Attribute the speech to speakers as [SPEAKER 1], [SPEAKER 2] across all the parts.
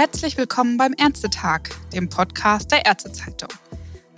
[SPEAKER 1] Herzlich willkommen beim Ärztetag, dem Podcast der Ärztezeitung.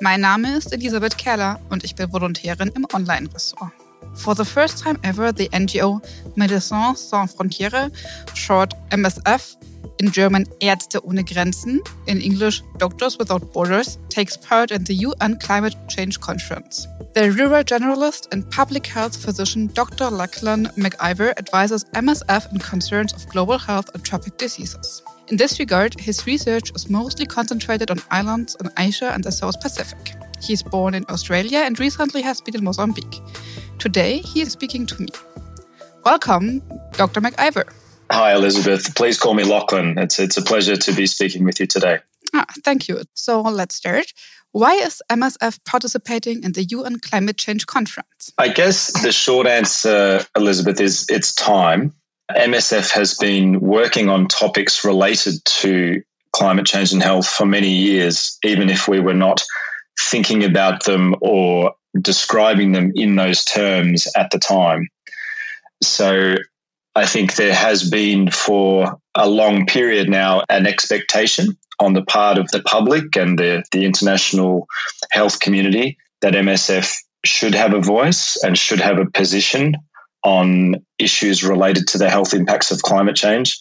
[SPEAKER 1] Mein Name ist Elisabeth Kerler und ich bin Volontärin im Online-Ressort. For the first time ever, the NGO Médecins Sans Frontières, short MSF, in German Ärzte ohne Grenzen, in English Doctors Without Borders, takes part in the UN Climate Change Conference. The rural generalist and public health physician Dr. Lachlan McIver advises MSF in concerns of global health and tropic diseases. In this regard, his research is mostly concentrated on islands in Asia and the South Pacific. He is born in Australia and recently has been in Mozambique. Today, he is speaking to me. Welcome, Dr. McIver.
[SPEAKER 2] Hi, Elizabeth. Please call me Lachlan. It's, it's a pleasure to be speaking with you today.
[SPEAKER 1] Ah, thank you. So let's start. Why is MSF participating in the UN Climate Change Conference?
[SPEAKER 2] I guess the short answer, Elizabeth, is it's time. MSF has been working on topics related to climate change and health for many years, even if we were not thinking about them or describing them in those terms at the time. So I think there has been for a long period now an expectation on the part of the public and the, the international health community that MSF should have a voice and should have a position on issues related to the health impacts of climate change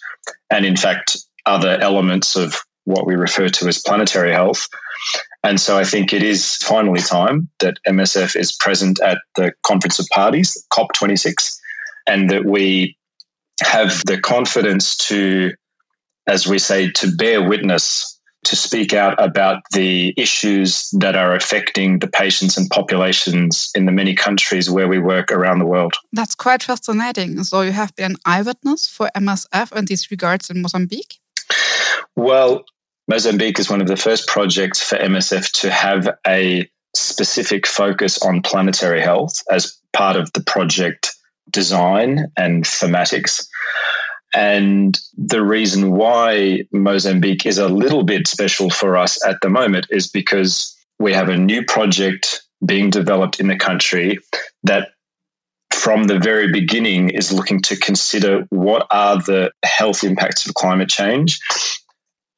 [SPEAKER 2] and, in fact, other elements of what we refer to as planetary health. And so I think it is finally time that MSF is present at the Conference of Parties, COP26, and that we have the confidence to, as we say, to bear witness, to speak out about the issues that are affecting the patients and populations in the many countries where we work around the world.
[SPEAKER 1] That's quite fascinating. So you have been an eyewitness for MSF in these regards in Mozambique?
[SPEAKER 2] Well, Mozambique is one of the first projects for MSF to have a specific focus on planetary health as part of the project design and thematics. And the reason why Mozambique is a little bit special for us at the moment is because we have a new project being developed in the country that from the very beginning is looking to consider what are the health impacts of climate change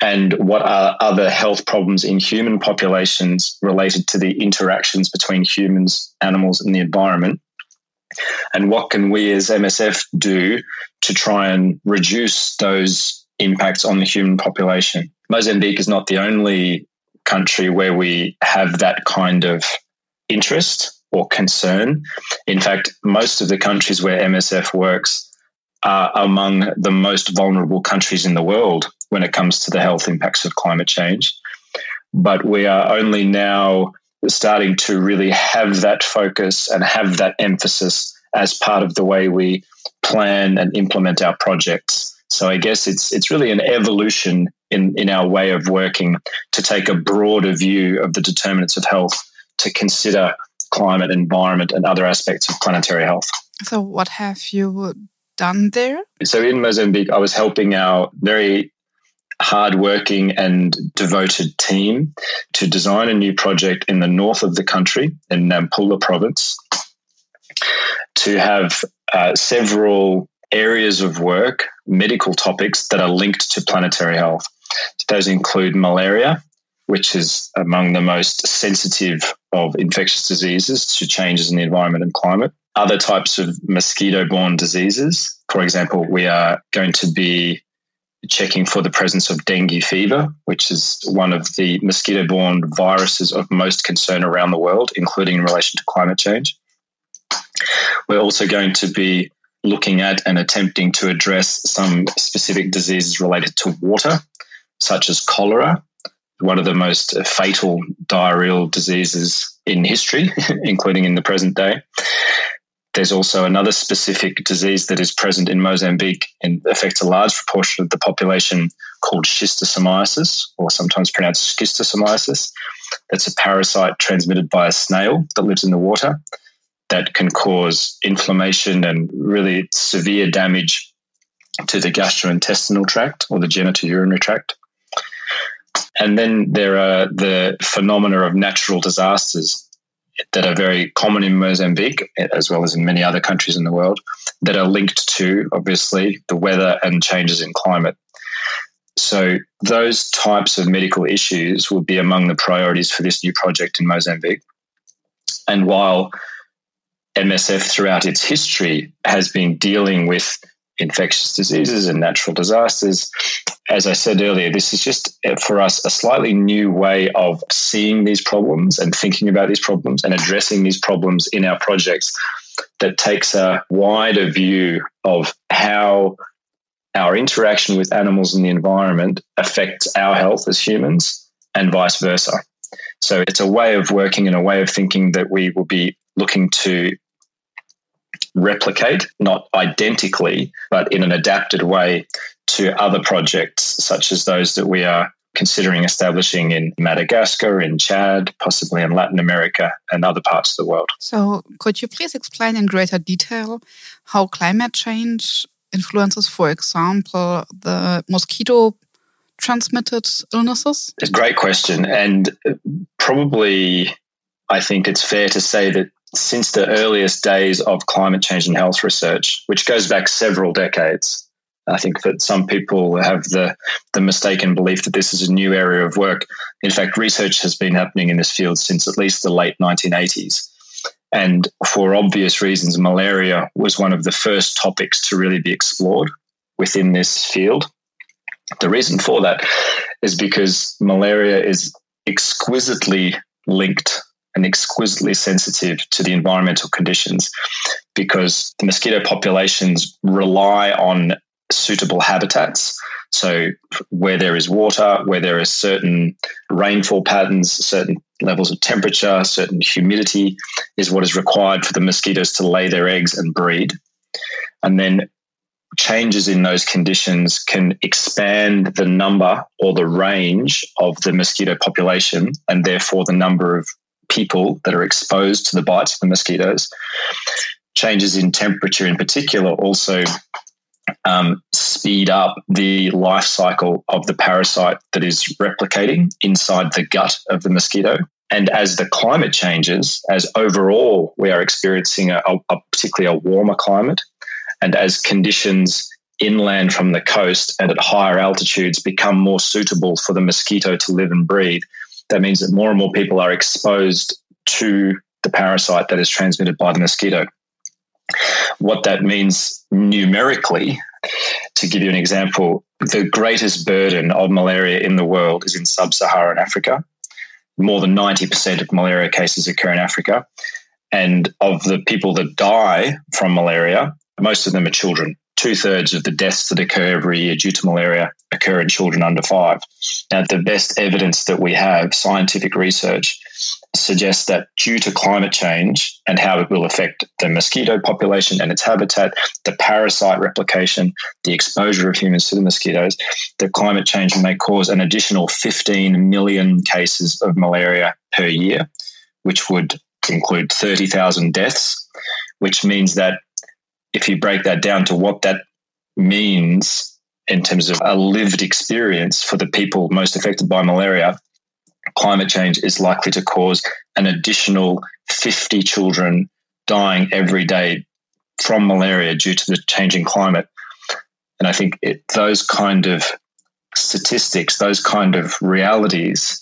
[SPEAKER 2] and what are other health problems in human populations related to the interactions between humans, animals, and the environment and what can we as MSF do to try and reduce those impacts on the human population? Mozambique is not the only country where we have that kind of interest or concern. In fact, most of the countries where MSF works are among the most vulnerable countries in the world when it comes to the health impacts of climate change. But we are only now starting to really have that focus and have that emphasis as part of the way we plan and implement our projects. So I guess it's it's really an evolution in, in our way of working to take a broader view of the determinants of health to consider climate, environment, and other aspects of planetary health.
[SPEAKER 1] So what have you done there?
[SPEAKER 2] So in Mozambique, I was helping our very hardworking and devoted team to design a new project in the north of the country in Nampula province to have uh, several areas of work, medical topics that are linked to planetary health. Those include malaria, which is among the most sensitive of infectious diseases to changes in the environment and climate. Other types of mosquito borne diseases. For example, we are going to be checking for the presence of dengue fever, which is one of the mosquito borne viruses of most concern around the world, including in relation to climate change. We're also going to be looking at and attempting to address some specific diseases related to water, such as cholera, one of the most fatal diarrheal diseases in history, including in the present day. There's also another specific disease that is present in Mozambique and affects a large proportion of the population called schistosomiasis, or sometimes pronounced schistosomiasis. That's a parasite transmitted by a snail that lives in the water that can cause inflammation and really severe damage to the gastrointestinal tract or the genitourinary tract. And then there are the phenomena of natural disasters that are very common in Mozambique, as well as in many other countries in the world, that are linked to, obviously, the weather and changes in climate. So, those types of medical issues will be among the priorities for this new project in Mozambique. And while MSF throughout its history has been dealing with infectious diseases and natural disasters. As I said earlier, this is just uh, for us a slightly new way of seeing these problems and thinking about these problems and addressing these problems in our projects that takes a wider view of how our interaction with animals and the environment affects our health as humans and vice versa. So it's a way of working and a way of thinking that we will be looking to replicate, not identically, but in an adapted way to other projects, such as those that we are considering establishing in Madagascar, in Chad, possibly in Latin America, and other parts of the world.
[SPEAKER 1] So, could you please explain in greater detail how climate change influences, for example, the mosquito transmitted illnesses?
[SPEAKER 2] It's a great question. And probably, I think it's fair to say that since the earliest days of climate change and health research, which goes back several decades. I think that some people have the, the mistaken belief that this is a new area of work. In fact, research has been happening in this field since at least the late 1980s. And for obvious reasons, malaria was one of the first topics to really be explored within this field. The reason for that is because malaria is exquisitely linked and exquisitely sensitive to the environmental conditions because the mosquito populations rely on suitable habitats. So, where there is water, where there are certain rainfall patterns, certain levels of temperature, certain humidity is what is required for the mosquitoes to lay their eggs and breed. And then changes in those conditions can expand the number or the range of the mosquito population and therefore the number of people that are exposed to the bites of the mosquitoes. Changes in temperature, in particular, also um, speed up the life cycle of the parasite that is replicating inside the gut of the mosquito. And as the climate changes, as overall we are experiencing a, a particularly a warmer climate, and as conditions inland from the coast and at higher altitudes become more suitable for the mosquito to live and breed, that means that more and more people are exposed to the parasite that is transmitted by the mosquito. What that means numerically, to give you an example, the greatest burden of malaria in the world is in sub Saharan Africa. More than 90% of malaria cases occur in Africa. And of the people that die from malaria, most of them are children two thirds of the deaths that occur every year due to malaria occur in children under five. Now, the best evidence that we have, scientific research, suggests that due to climate change and how it will affect the mosquito population and its habitat, the parasite replication, the exposure of humans to the mosquitoes, that climate change may cause an additional 15 million cases of malaria per year, which would include 30,000 deaths, which means that if you break that down to what that means in terms of a lived experience for the people most affected by malaria, climate change is likely to cause an additional 50 children dying every day from malaria due to the changing climate. And I think it, those kind of statistics, those kind of realities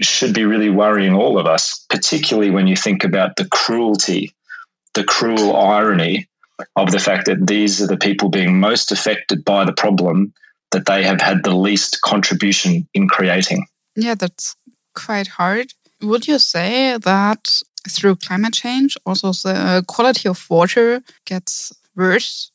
[SPEAKER 2] should be really worrying all of us, particularly when you think about the cruelty, the cruel irony of the fact that these are the people being most affected by the problem that they have had the least contribution in creating.
[SPEAKER 1] Yeah, that's quite hard. Would you say that through climate change, also the quality of water gets worse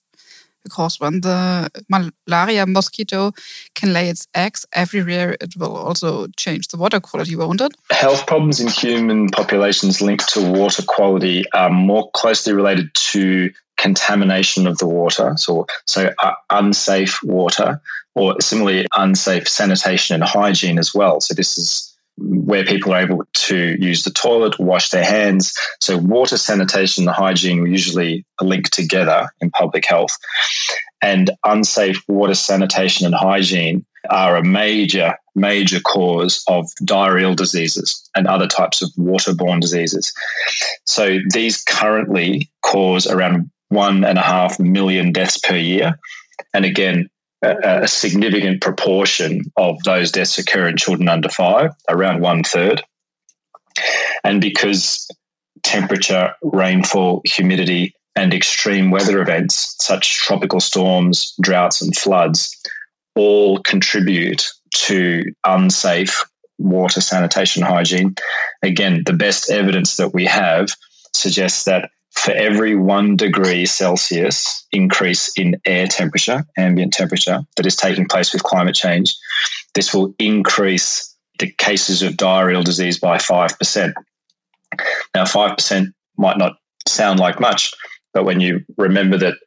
[SPEAKER 1] because when the malaria mosquito can lay its eggs everywhere, it will also change the water quality, won't it?
[SPEAKER 2] Health problems in human populations linked to water quality are more closely related to contamination of the water, so so uh, unsafe water, or similarly unsafe sanitation and hygiene as well. So this is where people are able to use the toilet, wash their hands. So, water, sanitation, and hygiene usually link together in public health. And unsafe water, sanitation, and hygiene are a major, major cause of diarrheal diseases and other types of waterborne diseases. So, these currently cause around one and a half million deaths per year. And again, a, a significant proportion of those deaths occur in children under five, around one third. And because temperature, rainfall, humidity, and extreme weather events such tropical storms, droughts, and floods all contribute to unsafe water, sanitation, hygiene. Again, the best evidence that we have suggests that for every one degree Celsius increase in air temperature, ambient temperature, that is taking place with climate change, this will increase the cases of diarrheal disease by 5%. Now, 5% might not sound like much, but when you remember that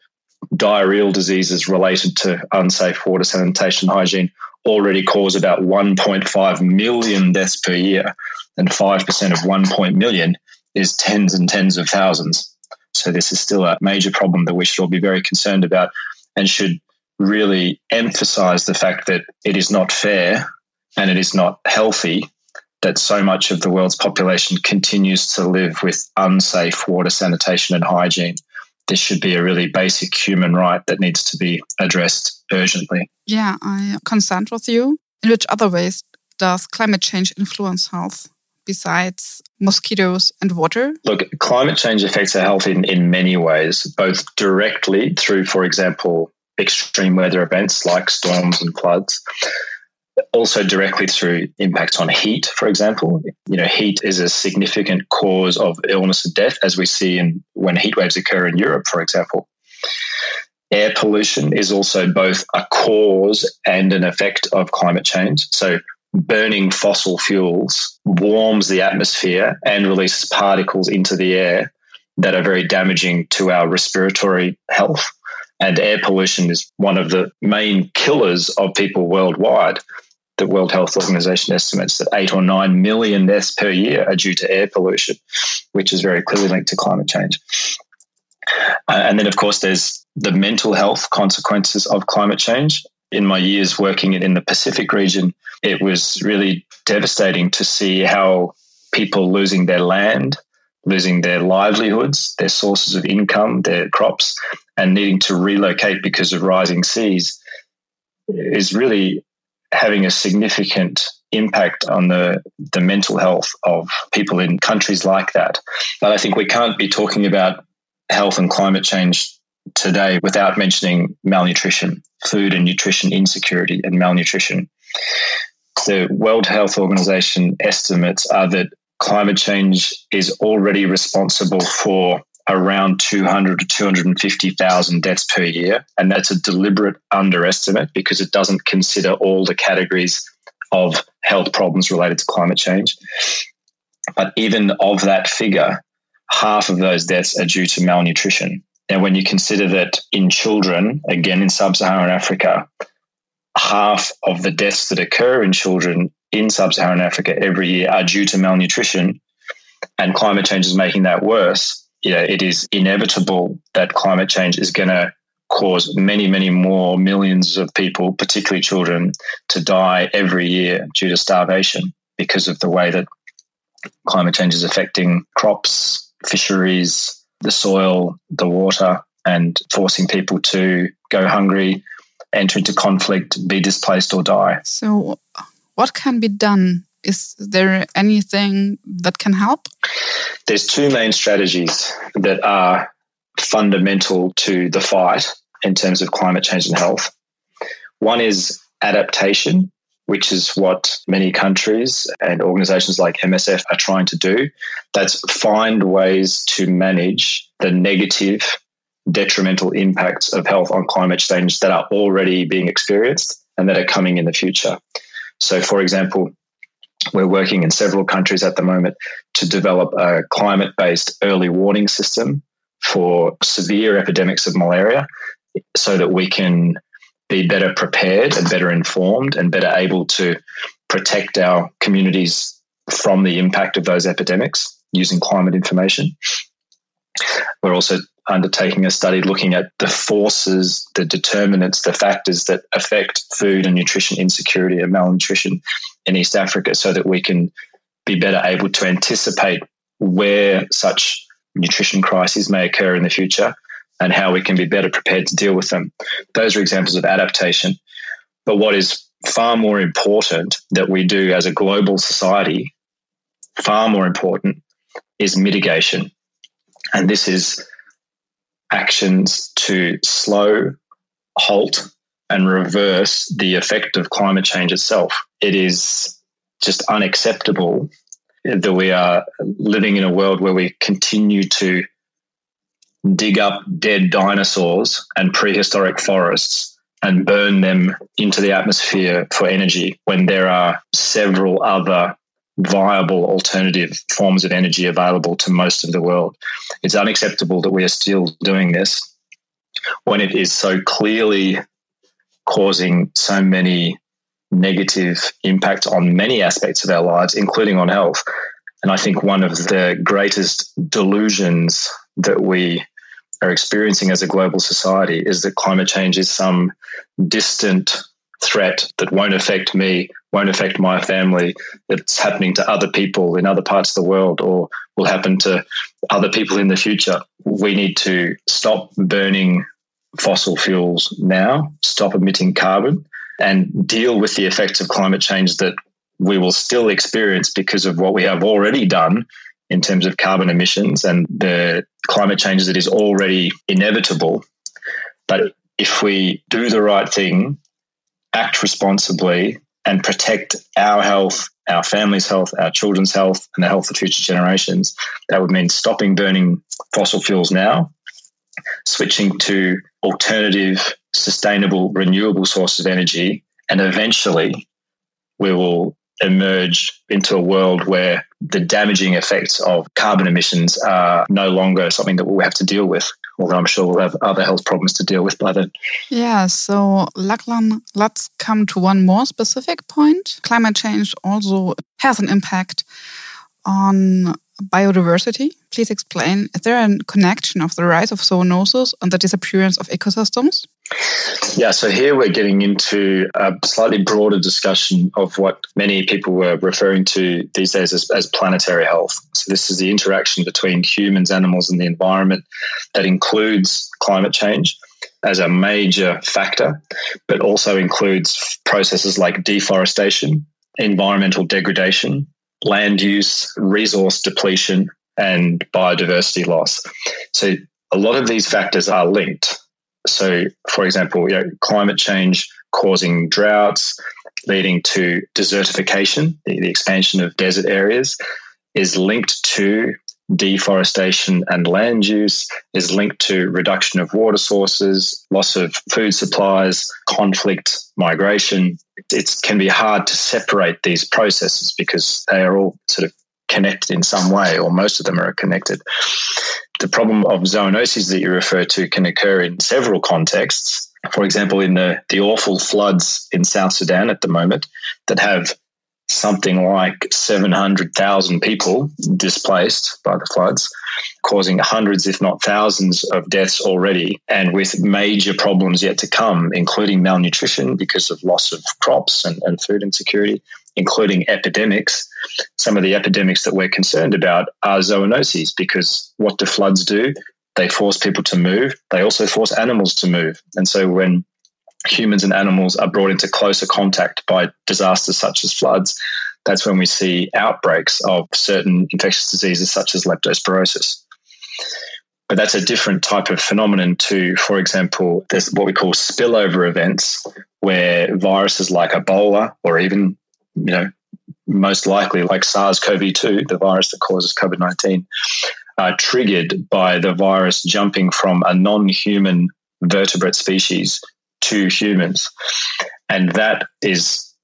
[SPEAKER 2] diarrheal diseases related to unsafe water, sanitation, hygiene already cause about 1.5 million deaths per year, and 5% of 1 million is tens and tens of thousands. So this is still a major problem that we should all be very concerned about and should really emphasize the fact that it is not fair and it is not healthy that so much of the world's population continues to live with unsafe water, sanitation, and hygiene. This should be a really basic human right that needs to be addressed urgently.
[SPEAKER 1] Yeah, I consent with you. In which other ways does climate change influence health? Besides mosquitoes and water?
[SPEAKER 2] Look, climate change affects our health in, in many ways, both directly through, for example, extreme weather events like storms and floods. Also, directly through impacts on heat, for example. You know, heat is a significant cause of illness and death, as we see in when heat waves occur in Europe, for example. Air pollution is also both a cause and an effect of climate change. So, burning fossil fuels warms the atmosphere and releases particles into the air that are very damaging to our respiratory health. And air pollution is one of the main killers of people worldwide. The World Health Organization estimates that eight or nine million deaths per year are due to air pollution, which is very clearly linked to climate change. Uh, and then, of course, there's the mental health consequences of climate change in my years working in the Pacific region, it was really devastating to see how people losing their land, losing their livelihoods, their sources of income, their crops, and needing to relocate because of rising seas is really having a significant impact on the, the mental health of people in countries like that. But I think we can't be talking about health and climate change today without mentioning malnutrition, food and nutrition insecurity, and malnutrition. The World Health Organization estimates are that climate change is already responsible for around 200 to 250,000 deaths per year. And that's a deliberate underestimate because it doesn't consider all the categories of health problems related to climate change. But even of that figure, half of those deaths are due to malnutrition. And when you consider that in children, again in sub Saharan Africa, half of the deaths that occur in children in sub Saharan Africa every year are due to malnutrition, and climate change is making that worse, you know, it is inevitable that climate change is going to cause many, many more millions of people, particularly children, to die every year due to starvation because of the way that climate change is affecting crops, fisheries, the soil, the water, and forcing people to go hungry, enter into conflict, be displaced, or die.
[SPEAKER 1] So, what can be done? Is there anything that can help?
[SPEAKER 2] There's two main strategies that are fundamental to the fight in terms of climate change and health. One is adaptation, which is what many countries and organizations like MSF are trying to do. That's find ways to manage the negative, detrimental impacts of health on climate change that are already being experienced and that are coming in the future. So, for example, we're working in several countries at the moment to develop a climate based early warning system for severe epidemics of malaria so that we can be better prepared and better informed and better able to protect our communities from the impact of those epidemics using climate information. We're also undertaking a study looking at the forces, the determinants, the factors that affect food and nutrition insecurity and malnutrition in East Africa so that we can be better able to anticipate where such nutrition crises may occur in the future and how we can be better prepared to deal with them. Those are examples of adaptation. But what is far more important that we do as a global society, far more important, is mitigation. And this is actions to slow, halt, and reverse the effect of climate change itself. It is just unacceptable that we are living in a world where we continue to dig up dead dinosaurs and prehistoric forests and burn them into the atmosphere for energy when there are several other viable alternative forms of energy available to most of the world. It's unacceptable that we are still doing this when it is so clearly causing so many negative impacts on many aspects of our lives, including on health. And I think one of the greatest delusions that we are experiencing as a global society is that climate change is some distant threat that won't affect me, won't affect my family, that's happening to other people in other parts of the world or will happen to other people in the future. We need to stop burning fossil fuels now, stop emitting carbon, and deal with the effects of climate change that we will still experience because of what we have already done in terms of carbon emissions and the climate change that is already inevitable. But if we do the right thing, act responsibly, and protect our health, our family's health, our children's health, and the health of future generations, that would mean stopping burning fossil fuels now, switching to alternative, sustainable, renewable sources of energy, and eventually we will emerge into a world where the damaging effects of carbon emissions are no longer something that we'll have to deal with. Although I'm sure we'll have other health problems to deal with by then.
[SPEAKER 1] Yeah, so Lachlan, let's come to one more specific point. Climate change also has an impact on biodiversity. Please explain, is there a connection of the rise of zoonosis and the disappearance of ecosystems?
[SPEAKER 2] Yeah, so here we're getting into a slightly broader discussion of what many people were referring to these days as, as planetary health. So, this is the interaction between humans, animals, and the environment that includes climate change as a major factor, but also includes processes like deforestation, environmental degradation, land use, resource depletion, and biodiversity loss. So a lot of these factors are linked. So, for example, you know, climate change causing droughts, leading to desertification, the, the expansion of desert areas, is linked to deforestation and land use is linked to reduction of water sources, loss of food supplies, conflict, migration. It can be hard to separate these processes because they are all sort of connected in some way, or most of them are connected. The problem of zoonoses that you refer to can occur in several contexts. For example, in the, the awful floods in South Sudan at the moment that have something like 700,000 people displaced by the floods, causing hundreds, if not thousands, of deaths already, and with major problems yet to come, including malnutrition because of loss of crops and, and food insecurity, including epidemics. Some of the epidemics that we're concerned about are zoonoses because what do floods do? They force people to move. They also force animals to move. And so when humans and animals are brought into closer contact by disasters such as floods, that's when we see outbreaks of certain infectious diseases such as leptospirosis. But that's a different type of phenomenon to, for example, there's what we call spillover events, where viruses like Ebola or even, you know, most likely like SARS CoV 2, the virus that causes COVID 19, are triggered by the virus jumping from a non human vertebrate species to humans. And that is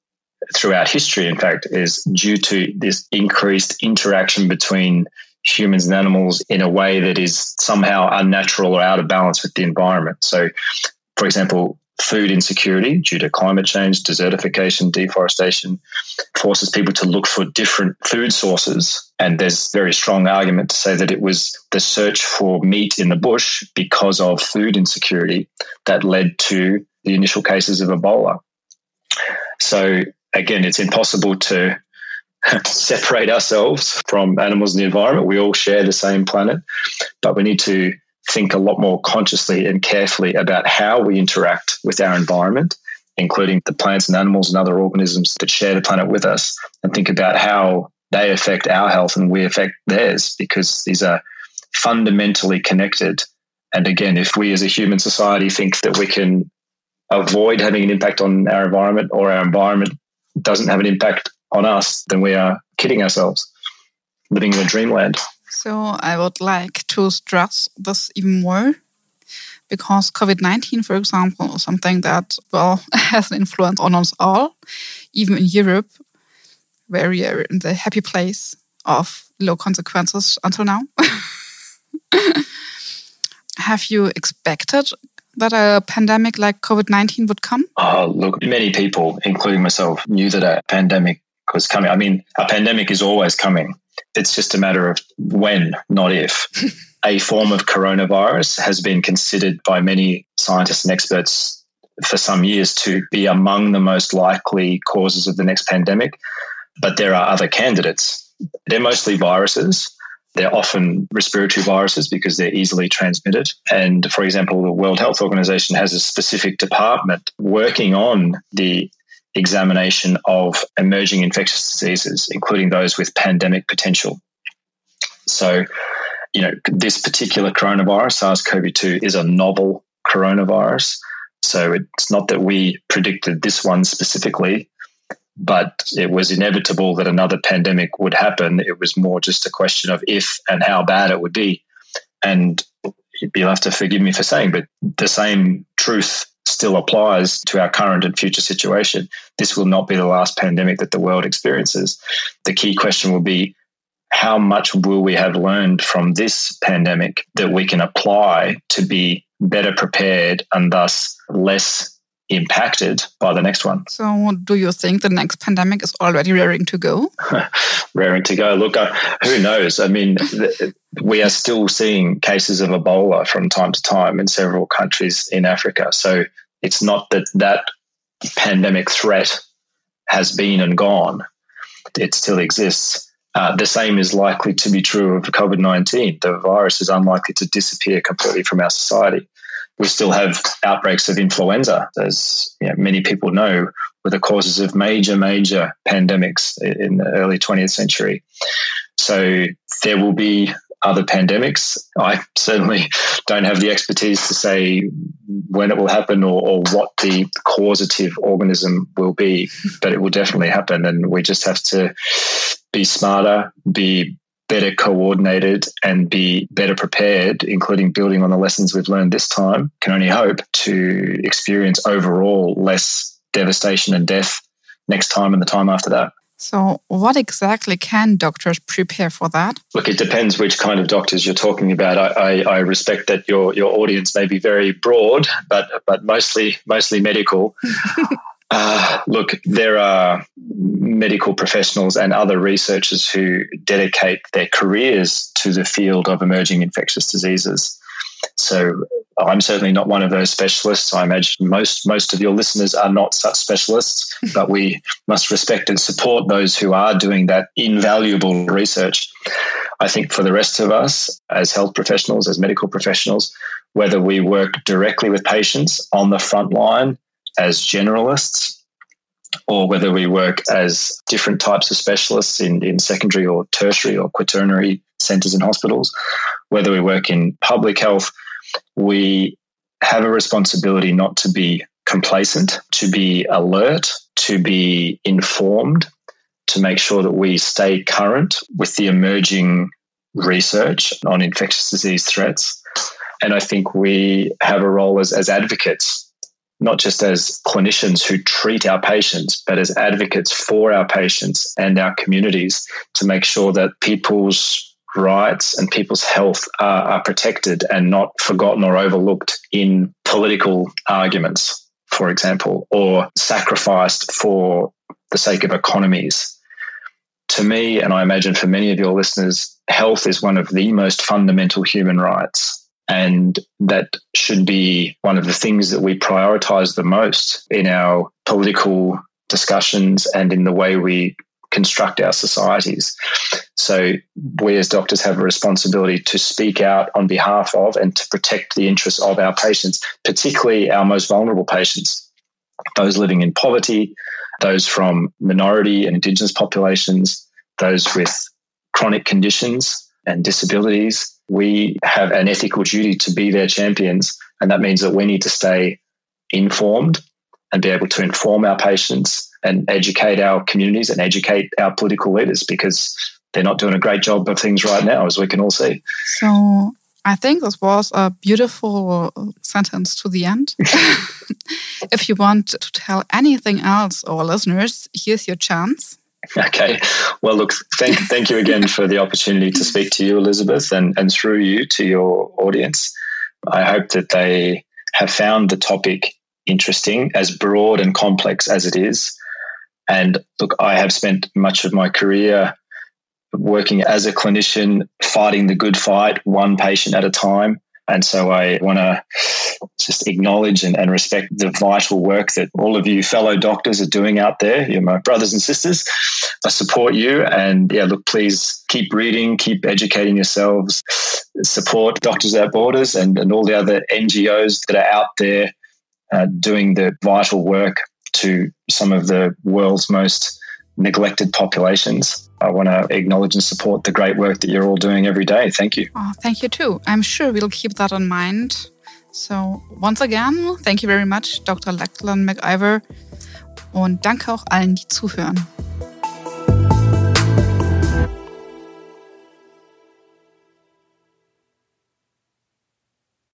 [SPEAKER 2] throughout history, in fact, is due to this increased interaction between humans and animals in a way that is somehow unnatural or out of balance with the environment. So, for example, food insecurity due to climate change, desertification, deforestation forces people to look for different food sources. And there's very strong argument to say that it was the search for meat in the bush because of food insecurity that led to the initial cases of Ebola. So again, it's impossible to separate ourselves from animals in the environment. We all share the same planet, but we need to think a lot more consciously and carefully about how we interact with our environment including the plants and animals and other organisms that share the planet with us, and think about how they affect our health and we affect theirs because these are fundamentally connected. And again, if we as a human society think that we can avoid having an impact on our environment or our environment doesn't have an impact on us, then we are kidding ourselves, living in a dreamland.
[SPEAKER 1] So I would like to stress this even more because COVID 19, for example, is something that, well, has an influence on us all, even in Europe, where we are in the happy place of low consequences until now. Have you expected that a pandemic like COVID 19 would come?
[SPEAKER 2] Oh, look, many people, including myself, knew that a pandemic was coming. I mean, a pandemic is always coming. It's just a matter of when, not if. a form of coronavirus has been considered by many scientists and experts for some years to be among the most likely causes of the next pandemic. But there are other candidates. They're mostly viruses. They're often respiratory viruses because they're easily transmitted. And for example, the World Health Organization has a specific department working on the examination of emerging infectious diseases, including those with pandemic potential. So, you know, this particular coronavirus, SARS CoV 2, is a novel coronavirus. So it's not that we predicted this one specifically, but it was inevitable that another pandemic would happen. It was more just a question of if and how bad it would be. And you'll have to forgive me for saying, but the same truth still applies to our current and future situation. This will not be the last pandemic that the world experiences. The key question will be how much will we have learned from this pandemic that we can apply to be better prepared and thus less impacted by the next one.
[SPEAKER 1] So, do you think the next pandemic is already raring to go?
[SPEAKER 2] raring to go. Look, uh, who knows? I mean, we are still seeing cases of Ebola from time to time in several countries in Africa. So, it's not that that pandemic threat has been and gone, it still exists. Uh, the same is likely to be true of COVID 19. The virus is unlikely to disappear completely from our society we still have outbreaks of influenza, as you know, many people know, were the causes of major, major pandemics in the early 20th century. So there will be other pandemics. I certainly don't have the expertise to say when it will happen or, or, what the causative organism will be, but it will definitely happen. And we just have to be smarter, be better coordinated and be better prepared, including building on the lessons we've learned this time, can only hope to experience overall less devastation and death next time and the time after that.
[SPEAKER 1] So, what exactly can doctors prepare for that?
[SPEAKER 2] Look, it depends which kind of doctors you're talking about. I, I, I respect that your your audience may be very broad, but but mostly mostly medical. Uh, look, there are medical professionals and other researchers who dedicate their careers to the field of emerging infectious diseases. So I'm certainly not one of those specialists. I imagine most most of your listeners are not such specialists, but we must respect and support those who are doing that invaluable research. I think for the rest of us as health professionals, as medical professionals, whether we work directly with patients on the front line as generalists or whether we work as different types of specialists in, in secondary or tertiary or quaternary centres and hospitals, whether we work in public health, we have a responsibility not to be complacent, to be alert, to be informed, to make sure that we stay current with the emerging research on infectious disease threats. And I think we have a role as, as advocates not just as clinicians who treat our patients, but as advocates for our patients and our communities to make sure that people's rights and people's health are, are protected and not forgotten or overlooked in political arguments, for example, or sacrificed for the sake of economies. To me, and I imagine for many of your listeners, health is one of the most fundamental human rights. And that should be one of the things that we prioritize the most in our political discussions and in the way we construct our societies. So, we as doctors have a responsibility to speak out on behalf of and to protect the interests of our patients, particularly our most vulnerable patients. those living in poverty, those from minority and indigenous populations, those with chronic conditions and disabilities. We have an ethical duty to be their champions. And that means that we need to stay informed and be able to inform our patients and educate our communities and educate our political leaders because they're not doing a great job of things right now, as we can all see.
[SPEAKER 1] So I think this was a beautiful sentence to the end. if you want to tell anything else, our listeners, here's your chance.
[SPEAKER 2] Okay. Well, look, thank, thank you again for the opportunity to speak to you, Elizabeth, and, and through you to your audience. I hope that they have found the topic interesting, as broad and complex as it is. And look, I have spent much of my career working as a clinician, fighting the good fight, one patient at a time. And so I want to just acknowledge and, and, respect the vital work that all of you fellow doctors are doing out there. You're my brothers and sisters. I support you. And yeah, look, please keep reading, keep educating yourselves, support Doctors Without Borders and, and all the other NGOs that are out there uh, doing the vital work to some of the world's most neglected populations. I want to acknowledge and support the great work that you're all doing every day. Thank you.
[SPEAKER 1] Oh, thank you too. I'm sure we'll keep that in mind. So, once again, thank you very much, Dr. Lachlan McIver. Und danke auch allen, die zuhören.